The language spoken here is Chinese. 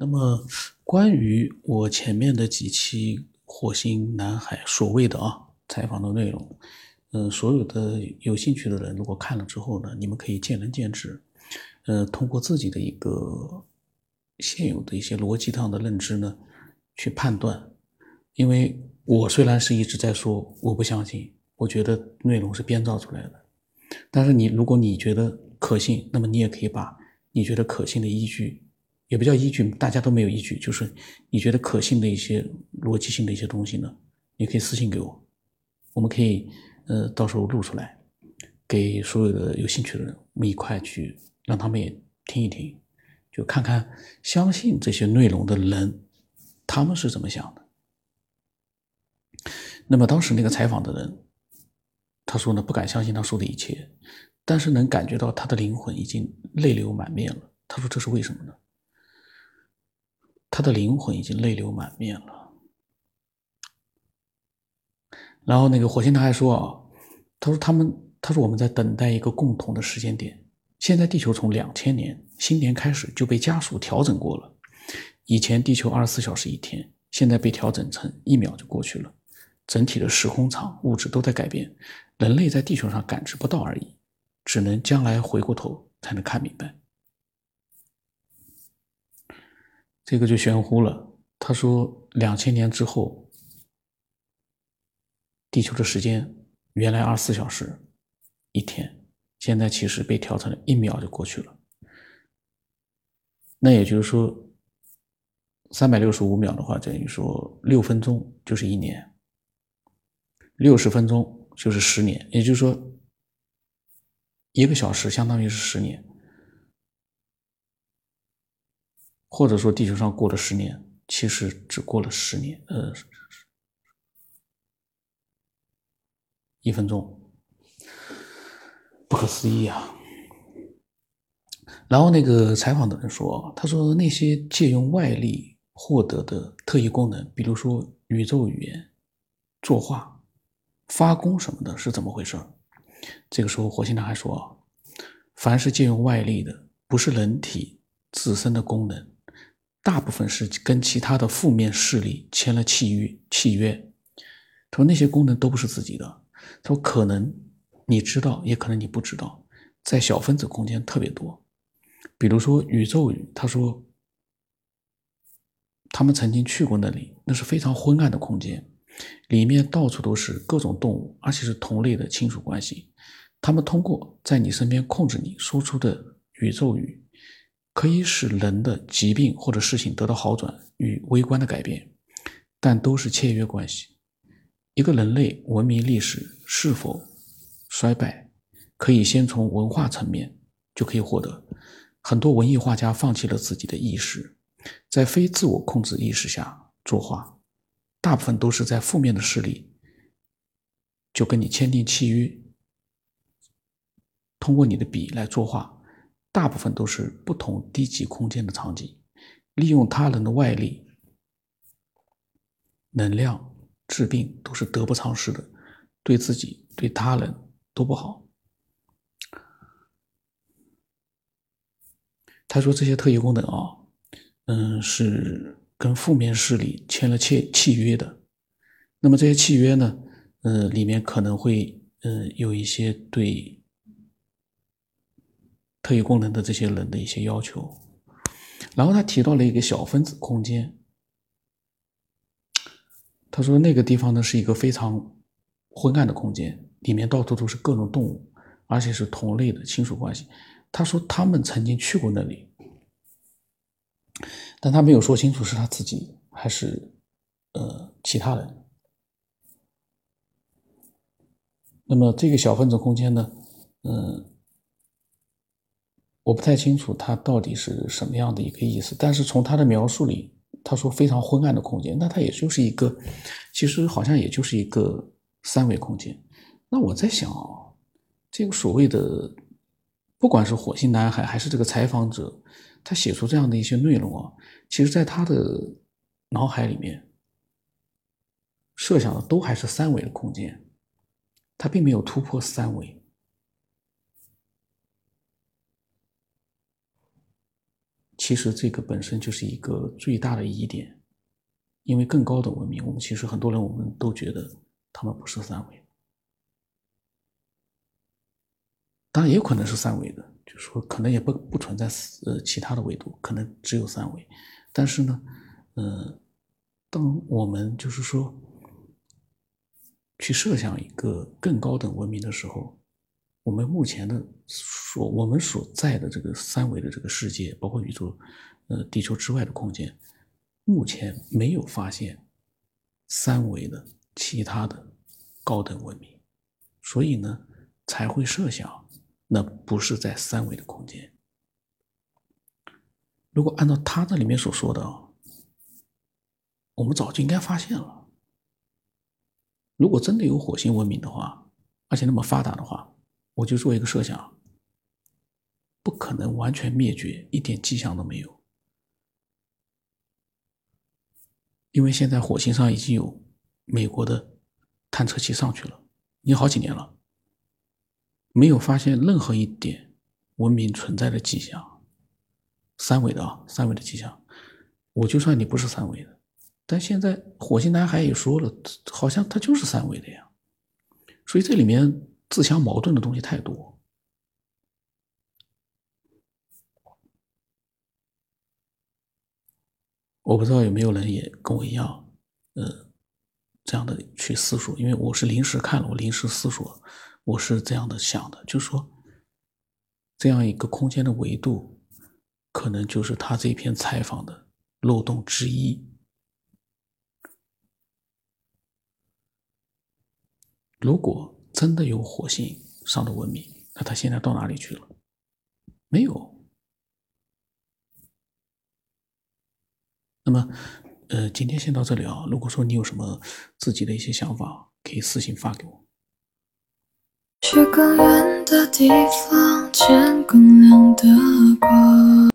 那么，关于我前面的几期火星男孩所谓的啊采访的内容，嗯，所有的有兴趣的人如果看了之后呢，你们可以见仁见智，呃，通过自己的一个现有的一些逻辑上的认知呢去判断，因为我虽然是一直在说我不相信，我觉得内容是编造出来的，但是你如果你觉得可信，那么你也可以把你觉得可信的依据，也不叫依据，大家都没有依据，就是你觉得可信的一些逻辑性的一些东西呢，你可以私信给我，我们可以呃到时候录出来，给所有的有兴趣的人，我们一块去让他们也听一听，就看看相信这些内容的人他们是怎么想的。那么当时那个采访的人，他说呢不敢相信他说的一切。但是能感觉到他的灵魂已经泪流满面了。他说：“这是为什么呢？”他的灵魂已经泪流满面了。然后那个火星男孩说：“啊，他说他们，他说我们在等待一个共同的时间点。现在地球从两千年新年开始就被加速调整过了。以前地球二十四小时一天，现在被调整成一秒就过去了。整体的时空场物质都在改变，人类在地球上感知不到而已。”只能将来回过头才能看明白，这个就玄乎了。他说，两千年之后，地球的时间原来二十四小时一天，现在其实被调成了一秒就过去了。那也就是说，三百六十五秒的话，等于说六分钟就是一年，六十分钟就是十年，也就是说。一个小时相当于是十年，或者说地球上过了十年，其实只过了十年，呃，一分钟，不可思议啊！然后那个采访的人说：“他说那些借用外力获得的特异功能，比如说宇宙语言、作画、发功什么的，是怎么回事？”这个时候，火星男孩说：“凡是借用外力的，不是人体自身的功能，大部分是跟其他的负面势力签了契约。契约，他说那些功能都不是自己的。他说可能你知道，也可能你不知道，在小分子空间特别多，比如说宇宙语。他说他们曾经去过那里，那是非常昏暗的空间。”里面到处都是各种动物，而且是同类的亲属关系。他们通过在你身边控制你说出的宇宙语，可以使人的疾病或者事情得到好转与微观的改变，但都是契约关系。一个人类文明历史是否衰败，可以先从文化层面就可以获得。很多文艺画家放弃了自己的意识，在非自我控制意识下作画。大部分都是在负面的势力，就跟你签订契约，通过你的笔来作画。大部分都是不同低级空间的场景，利用他人的外力、能量治病，都是得不偿失的，对自己、对他人都不好。他说这些特异功能啊，嗯，是。跟负面势力签了契契约的，那么这些契约呢，呃，里面可能会呃有一些对特异功能的这些人的一些要求。然后他提到了一个小分子空间，他说那个地方呢是一个非常昏暗的空间，里面到处都是各种动物，而且是同类的亲属关系。他说他们曾经去过那里。但他没有说清楚是他自己还是呃其他人。那么这个小分子空间呢，嗯，我不太清楚它到底是什么样的一个意思。但是从他的描述里，他说非常昏暗的空间，那它也就是一个，其实好像也就是一个三维空间。那我在想啊，这个所谓的，不管是火星男孩还是这个采访者。他写出这样的一些内容啊，其实，在他的脑海里面设想的都还是三维的空间，他并没有突破三维。其实这个本身就是一个最大的疑点，因为更高的文明，我们其实很多人我们都觉得他们不是三维，当然也有可能是三维的，就是说可能也不不存在呃其他的维度，可能只有三维，但是呢，呃，当我们就是说去设想一个更高等文明的时候。我们目前的所我们所在的这个三维的这个世界，包括宇宙，呃，地球之外的空间，目前没有发现三维的其他的高等文明，所以呢，才会设想那不是在三维的空间。如果按照他这里面所说的啊，我们早就应该发现了。如果真的有火星文明的话，而且那么发达的话。我就做一个设想，不可能完全灭绝，一点迹象都没有。因为现在火星上已经有美国的探测器上去了，已经好几年了，没有发现任何一点文明存在的迹象，三维的啊，三维的迹象。我就算你不是三维的，但现在火星男孩也说了，好像他就是三维的呀，所以这里面。自相矛盾的东西太多，我不知道有没有人也跟我一样，呃，这样的去思索。因为我是临时看了，我临时思索，我是这样的想的，就是说，这样一个空间的维度，可能就是他这篇采访的漏洞之一。如果。真的有火星上的文明，那他现在到哪里去了？没有。那么，呃，今天先到这里啊。如果说你有什么自己的一些想法，可以私信发给我。去更远的地方，见更亮的光。